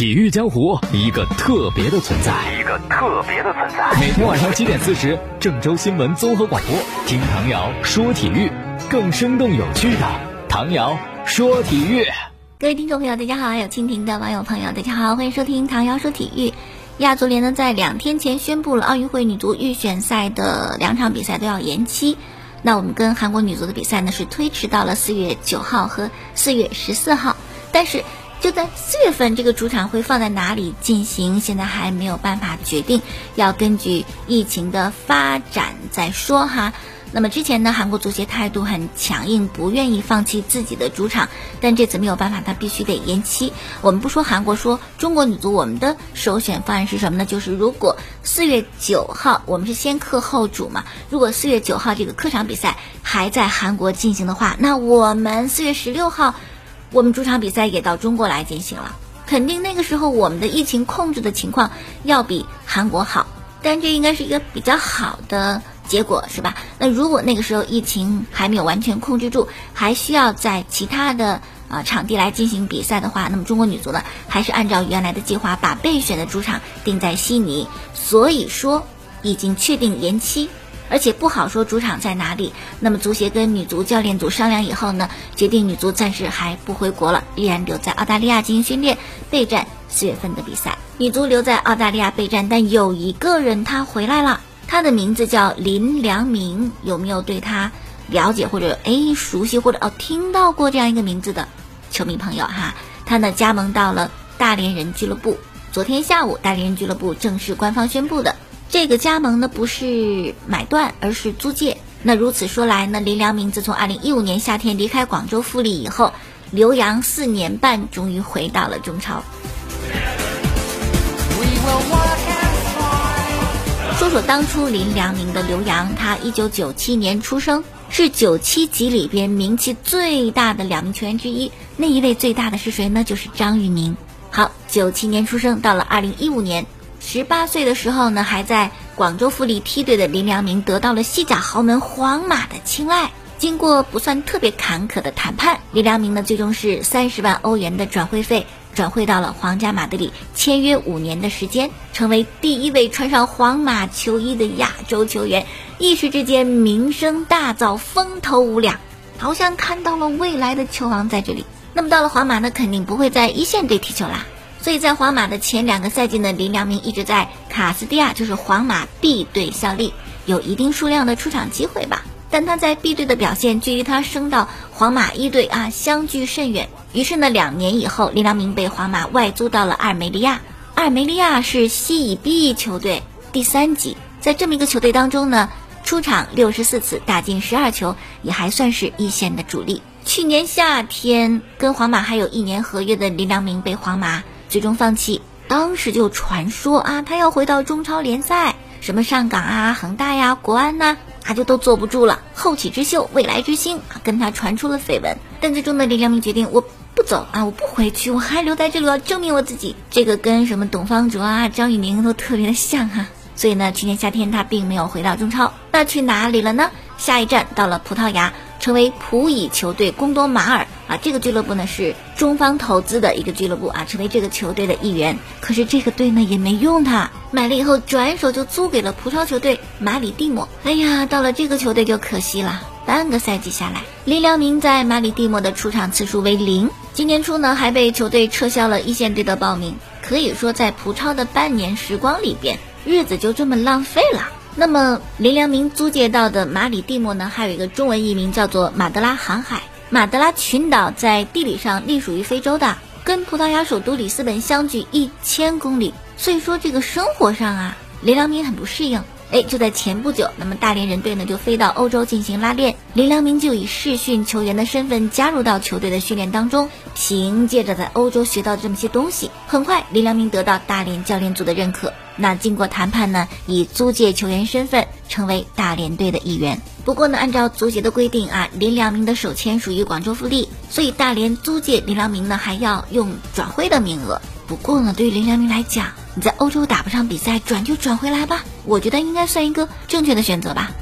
体育江湖一个特别的存在，一个特别的存在。每天晚上七点四十，郑州新闻综合广播，听唐瑶说体育，更生动有趣的唐瑶说体育。各位听众朋友，大家好；有蜻蜓的网友朋友，大家好，欢迎收听唐瑶说体育。亚足联呢，在两天前宣布了奥运会女足预选赛的两场比赛都要延期。那我们跟韩国女足的比赛呢，是推迟到了四月九号和四月十四号，但是。就在四月份，这个主场会放在哪里进行？现在还没有办法决定，要根据疫情的发展再说哈。那么之前呢，韩国足协态度很强硬，不愿意放弃自己的主场，但这次没有办法，他必须得延期。我们不说韩国，说中国女足，我们的首选方案是什么呢？就是如果四月九号，我们是先客后主嘛，如果四月九号这个客场比赛还在韩国进行的话，那我们四月十六号。我们主场比赛也到中国来进行了，肯定那个时候我们的疫情控制的情况要比韩国好，但这应该是一个比较好的结果，是吧？那如果那个时候疫情还没有完全控制住，还需要在其他的啊场地来进行比赛的话，那么中国女足呢，还是按照原来的计划把备选的主场定在悉尼，所以说已经确定延期。而且不好说主场在哪里。那么足协跟女足教练组商量以后呢，决定女足暂时还不回国了，依然留在澳大利亚进行训练，备战四月份的比赛。女足留在澳大利亚备战，但有一个人他回来了，他的名字叫林良铭。有没有对他了解或者哎熟悉或者哦听到过这样一个名字的球迷朋友哈？他呢加盟到了大连人俱乐部。昨天下午，大连人俱乐部正式官方宣布的。这个加盟呢不是买断，而是租借。那如此说来呢，林良铭自从二零一五年夏天离开广州富力以后，留洋四年半，终于回到了中超。说说当初林良铭的留洋，他一九九七年出生，是九七级里边名气最大的两名球员之一。那一位最大的是谁呢？就是张玉宁。好，九七年出生，到了二零一五年。十八岁的时候呢，还在广州富力梯队的林良铭得到了西甲豪门皇马的青睐。经过不算特别坎坷的谈判，林良铭呢最终是三十万欧元的转会费转会到了皇家马德里，签约五年的时间，成为第一位穿上皇马球衣的亚洲球员。一时之间名声大噪，风头无两，好像看到了未来的球王在这里。那么到了皇马呢，肯定不会在一线队踢球啦。所以在皇马的前两个赛季呢，林良铭一直在卡斯蒂亚，就是皇马 B 队效力，有一定数量的出场机会吧。但他在 B 队的表现，距离他升到皇马一队啊，相距甚远。于是呢，两年以后，林良铭被皇马外租到了阿尔梅利亚。阿尔梅利亚是西乙 B 球队第三级，在这么一个球队当中呢，出场六十四次，打进十二球，也还算是一线的主力。去年夏天，跟皇马还有一年合约的林良铭被皇马。最终放弃，当时就传说啊，他要回到中超联赛，什么上港啊、恒大呀、国安呐，他就都坐不住了。后起之秀、未来之星，跟他传出了绯闻。但最终呢，李良铭决定，我不走啊，我不回去，我还留在这里，要证明我自己。这个跟什么董方卓啊、张玉宁都特别的像哈。所以呢，去年夏天他并没有回到中超，那去哪里了呢？下一站到了葡萄牙。成为葡乙球队贡多马尔啊，这个俱乐部呢是中方投资的一个俱乐部啊，成为这个球队的一员。可是这个队呢也没用他，买了以后转手就租给了葡超球队马里蒂莫。哎呀，到了这个球队就可惜了，半个赛季下来，林良铭在马里蒂莫的出场次数为零。今年初呢还被球队撤销了一线队的报名，可以说在葡超的半年时光里边，日子就这么浪费了。那么林良铭租借到的马里蒂莫呢，还有一个中文译名叫做马德拉航海。马德拉群岛在地理上隶属于非洲的，跟葡萄牙首都里斯本相距一千公里，所以说这个生活上啊，林良铭很不适应。哎，就在前不久，那么大连人队呢就飞到欧洲进行拉练，林良铭就以试训球员的身份加入到球队的训练当中。凭借着在欧洲学到这么些东西，很快林良铭得到大连教练组的认可。那经过谈判呢，以租借球员身份成为大连队的一员。不过呢，按照足协的规定啊，林良铭的首签属于广州富力，所以大连租借林良铭呢还要用转会的名额。不过呢，对于林良铭来讲，你在欧洲打不上比赛，转就转回来吧。我觉得应该算一个正确的选择吧。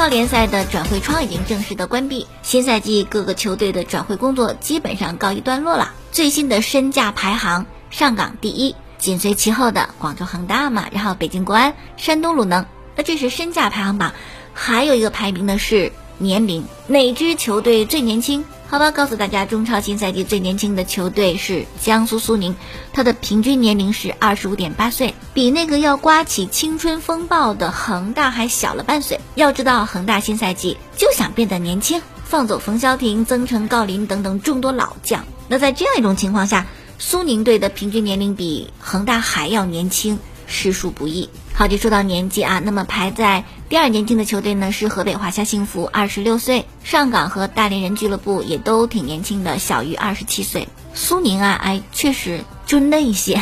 超联赛的转会窗已经正式的关闭，新赛季各个球队的转会工作基本上告一段落了。最新的身价排行，上港第一，紧随其后的广州恒大嘛，然后北京国安、山东鲁能。那这是身价排行榜，还有一个排名的是年龄，哪支球队最年轻？好吧，告诉大家，中超新赛季最年轻的球队是江苏苏宁，他的平均年龄是二十五点八岁，比那个要刮起青春风暴的恒大还小了半岁。要知道，恒大新赛季就想变得年轻，放走冯潇霆、曾诚、郜林等等众多老将。那在这样一种情况下，苏宁队的平均年龄比恒大还要年轻，实属不易。好，就说到年纪啊，那么排在第二年轻的球队呢是河北华夏幸福，二十六岁；上港和大连人俱乐部也都挺年轻的，小于二十七岁。苏宁啊，哎，确实就嫩一些。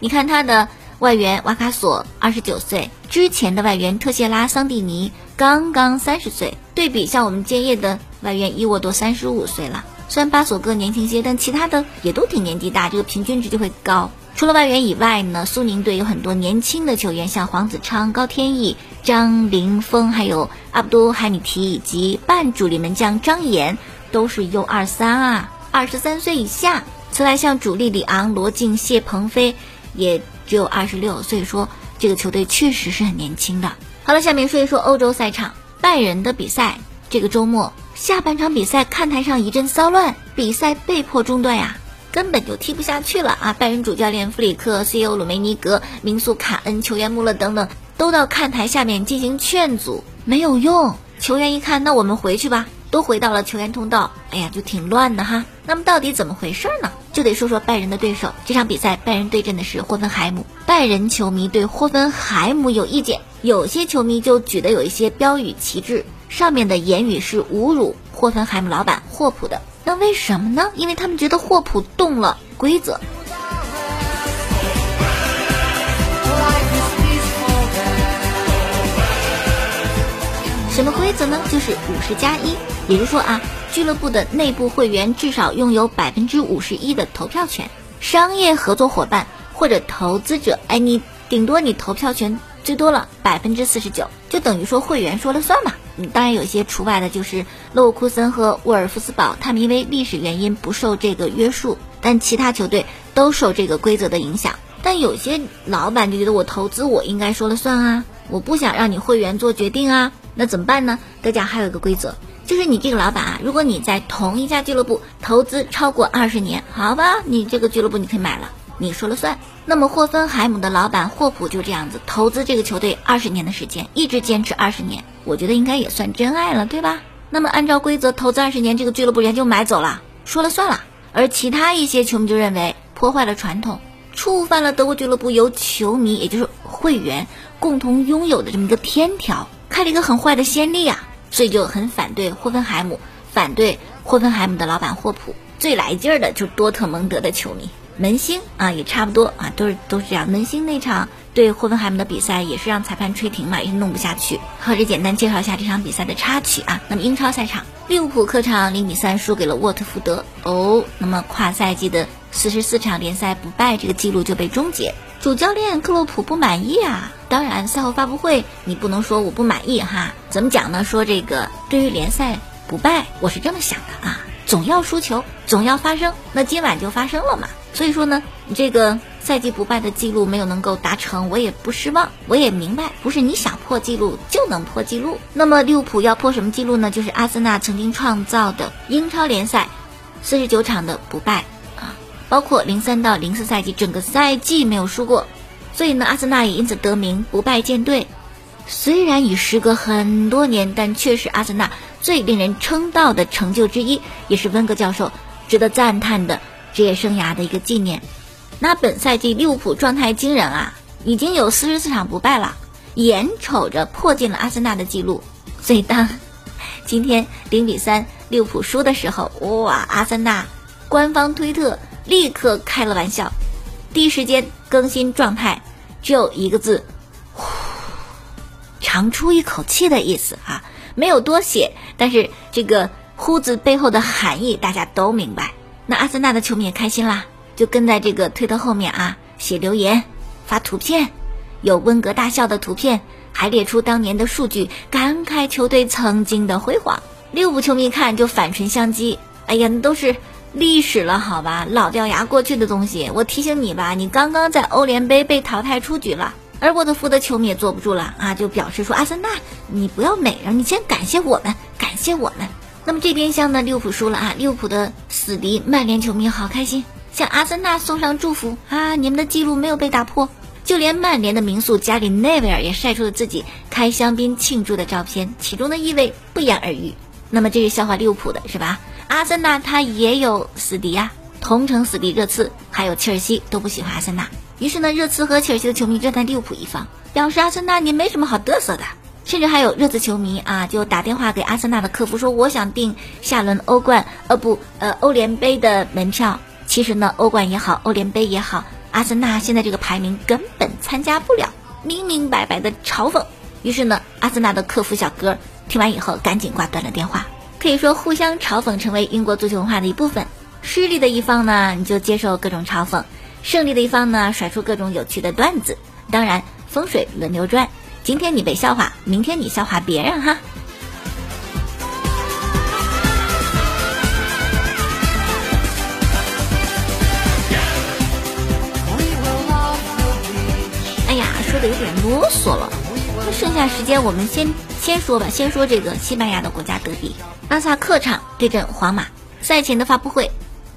你看他的外援瓦卡索二十九岁，之前的外援特谢拉桑蒂尼刚刚三十岁。对比像我们建业的外援伊沃多三十五岁了，虽然巴索戈年轻些，但其他的也都挺年纪大，这个平均值就会高。除了外援以外呢，苏宁队有很多年轻的球员，像黄子昌、高天意、张琳峰，还有阿布都海米提以及半主力门将张岩，都是 U 二三啊，二十三岁以下。此外，像主力里昂、罗晋、谢鹏飞，也只有二十六，所以说这个球队确实是很年轻的。好了，下面说一说欧洲赛场，拜仁的比赛，这个周末下半场比赛看台上一阵骚乱，比赛被迫中断呀。根本就踢不下去了啊！拜仁主教练弗里克、CEO 鲁梅尼格、名宿卡恩、球员穆勒等等都到看台下面进行劝阻，没有用。球员一看，那我们回去吧，都回到了球员通道。哎呀，就挺乱的哈。那么到底怎么回事呢？就得说说拜仁的对手。这场比赛，拜仁对阵的是霍芬海姆。拜仁球迷对霍芬海姆有意见，有些球迷就举的有一些标语旗帜，上面的言语是侮辱霍芬海姆老板霍普的。那为什么呢？因为他们觉得霍普动了规则。什么规则呢？就是五十加一，也就是说啊，俱乐部的内部会员至少拥有百分之五十一的投票权，商业合作伙伴或者投资者，哎，你顶多你投票权最多了百分之四十九，就等于说会员说了算嘛。嗯，当然有些除外的，就是勒沃库森和沃尔夫斯堡，他们因为历史原因不受这个约束，但其他球队都受这个规则的影响。但有些老板就觉得我投资我应该说了算啊，我不想让你会员做决定啊，那怎么办呢？大家还有一个规则，就是你这个老板啊，如果你在同一家俱乐部投资超过二十年，好吧，你这个俱乐部你可以买了。你说了算。那么霍芬海姆的老板霍普就这样子投资这个球队二十年的时间，一直坚持二十年，我觉得应该也算真爱了，对吧？那么按照规则投资二十年，这个俱乐部人就买走了，说了算了。而其他一些球迷就认为破坏了传统，触犯了德国俱乐部由球迷也就是会员共同拥有的这么一个天条，开了一个很坏的先例啊，所以就很反对霍芬海姆，反对霍芬海姆的老板霍普。最来劲儿的就是多特蒙德的球迷。门兴啊，也差不多啊，都是都是这样。门兴那场对霍芬海姆的比赛也是让裁判吹停嘛，也是弄不下去。好，这简单介绍一下这场比赛的插曲啊。那么英超赛场，利物浦客场零比三输给了沃特福德。哦，那么跨赛季的四十四场联赛不败这个记录就被终结。主教练克洛普不满意啊。当然，赛后发布会你不能说我不满意哈。怎么讲呢？说这个对于联赛不败，我是这么想的啊，总要输球，总要发生。那今晚就发生了嘛。所以说呢，你这个赛季不败的记录没有能够达成，我也不失望。我也明白，不是你想破纪录就能破纪录。那么利物浦要破什么记录呢？就是阿森纳曾经创造的英超联赛四十九场的不败啊，包括零三到零四赛季整个赛季没有输过。所以呢，阿森纳也因此得名不败舰队。虽然已时隔很多年，但却是阿森纳最令人称道的成就之一，也是温格教授值得赞叹的。职业生涯的一个纪念。那本赛季利物浦状态惊人啊，已经有四十四场不败了，眼瞅着破进了阿森纳的记录。所以当今天零比三利物浦输的时候，哇！阿森纳官方推特立刻开了玩笑，第一时间更新状态，只有一个字：呼，长出一口气的意思啊，没有多写。但是这个“呼”字背后的含义，大家都明白。那阿森纳的球迷也开心啦，就跟在这个推特后面啊，写留言、发图片，有温格大笑的图片，还列出当年的数据，感慨球队曾经的辉煌。利物浦球迷看就反唇相讥：“哎呀，那都是历史了，好吧，老掉牙过去的东西。”我提醒你吧，你刚刚在欧联杯被淘汰出局了。而沃特福德球迷也坐不住了啊，就表示说：“阿森纳，你不要美了，你先感谢我们，感谢我们。”那么这边厢呢，利物浦输了啊，利物浦的死敌曼联球迷好开心，向阿森纳送上祝福啊，你们的记录没有被打破。就连曼联的名宿加里内维尔也晒出了自己开香槟庆祝的照片，其中的意味不言而喻。那么这是笑话利物浦的是吧？阿森纳他也有死敌啊，同城死敌热刺还有切尔西都不喜欢阿森纳。于是呢，热刺和切尔西的球迷站在利物浦一方，表示阿森纳你没什么好嘚瑟的。甚至还有热刺球迷啊，就打电话给阿森纳的客服说：“我想订下轮欧冠，呃不，呃欧联杯的门票。”其实呢，欧冠也好，欧联杯也好，阿森纳现在这个排名根本参加不了，明明白白的嘲讽。于是呢，阿森纳的客服小哥听完以后赶紧挂断了电话。可以说，互相嘲讽成为英国足球文化的一部分。失利的一方呢，你就接受各种嘲讽。胜利的一方呢，甩出各种有趣的段子。当然，风水轮流转，今天你被笑话，明天你笑话别人哈。哎呀，说的有点啰嗦了。那剩下时间，我们先先说吧，先说这个西班牙的国家德比，巴萨客场对阵皇马。赛前的发布会，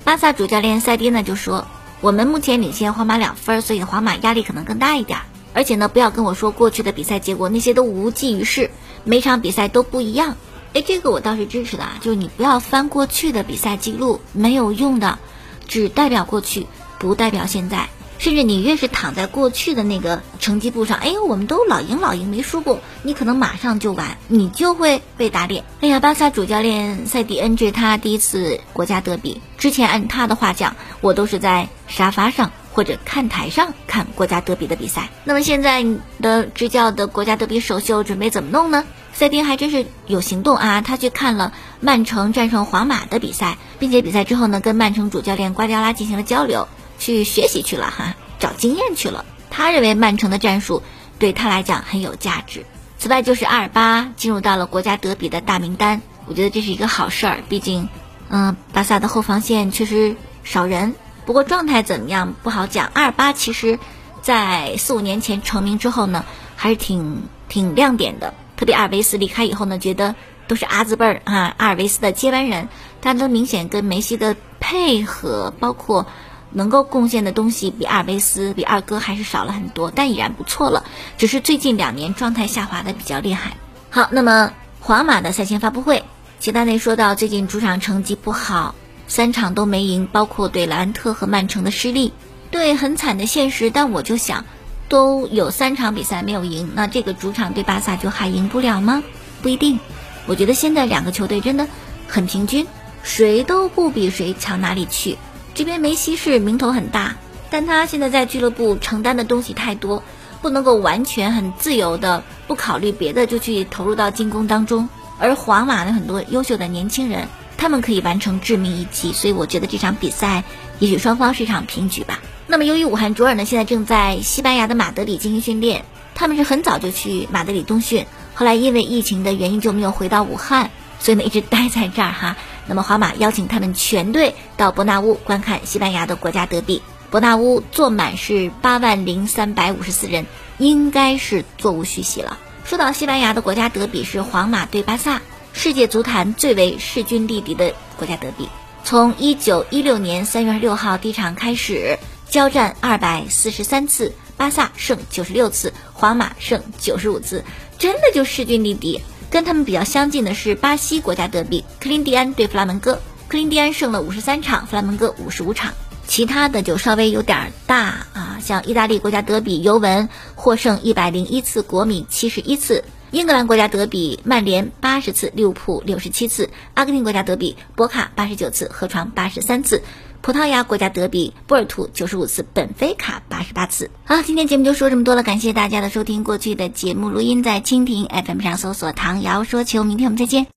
巴萨主教练塞蒂呢就说。我们目前领先皇马两分，所以皇马压力可能更大一点。而且呢，不要跟我说过去的比赛结果，那些都无济于事。每场比赛都不一样。哎，这个我倒是支持的啊，就是你不要翻过去的比赛记录，没有用的，只代表过去，不代表现在。甚至你越是躺在过去的那个成绩簿上，哎呦，我们都老赢老赢没输过，你可能马上就完，你就会被打脸。哎呀，巴萨主教练塞蒂恩这他第一次国家德比，之前按他的话讲，我都是在沙发上或者看台上看国家德比的比赛。那么现在的执教的国家德比首秀准备怎么弄呢？塞丁还真是有行动啊，他去看了曼城战胜皇马的比赛，并且比赛之后呢，跟曼城主教练瓜迪奥拉进行了交流。去学习去了哈，找经验去了。他认为曼城的战术对他来讲很有价值。此外，就是阿尔巴进入到了国家德比的大名单，我觉得这是一个好事儿。毕竟，嗯，巴萨的后防线确实少人，不过状态怎么样不好讲。阿尔巴其实，在四五年前成名之后呢，还是挺挺亮点的。特别阿尔维斯离开以后呢，觉得都是阿兹辈儿啊，阿尔维斯的接班人，他都明显跟梅西的配合，包括。能够贡献的东西比阿尔卑斯、比二哥还是少了很多，但已然不错了。只是最近两年状态下滑的比较厉害。好，那么皇马的赛前发布会，齐达内说到最近主场成绩不好，三场都没赢，包括对莱万特和曼城的失利，对很惨的现实。但我就想，都有三场比赛没有赢，那这个主场对巴萨就还赢不了吗？不一定。我觉得现在两个球队真的很平均，谁都不比谁强哪里去。这边梅西是名头很大，但他现在在俱乐部承担的东西太多，不能够完全很自由的不考虑别的就去投入到进攻当中。而皇马的很多优秀的年轻人，他们可以完成致命一击，所以我觉得这场比赛也许双方是一场平局吧。那么由于武汉卓尔呢现在正在西班牙的马德里进行训练，他们是很早就去马德里冬训，后来因为疫情的原因就没有回到武汉，所以呢一直待在这儿哈。那么，皇马邀请他们全队到伯纳乌观看西班牙的国家德比。伯纳乌坐满是八万零三百五十四人，应该是座无虚席了。说到西班牙的国家德比是皇马对巴萨，世界足坛最为势均力敌的国家德比。从一九一六年三月六号第一场开始，交战二百四十三次，巴萨胜九十六次，皇马胜九十五次，真的就势均力敌。跟他们比较相近的是巴西国家德比，克林蒂安对弗拉门戈，克林蒂安胜了五十三场，弗拉门戈五十五场。其他的就稍微有点大啊，像意大利国家德比，尤文获胜一百零一次，国米七十一次；英格兰国家德比，曼联八十次，利物浦六十七次；阿根廷国家德比，博卡八十九次，河床八十三次。葡萄牙国家德比，波尔图九十五次，本菲卡八十八次。好，今天节目就说这么多了，感谢大家的收听。过去的节目录音在蜻蜓 FM 上搜索“唐瑶说球”，明天我们再见。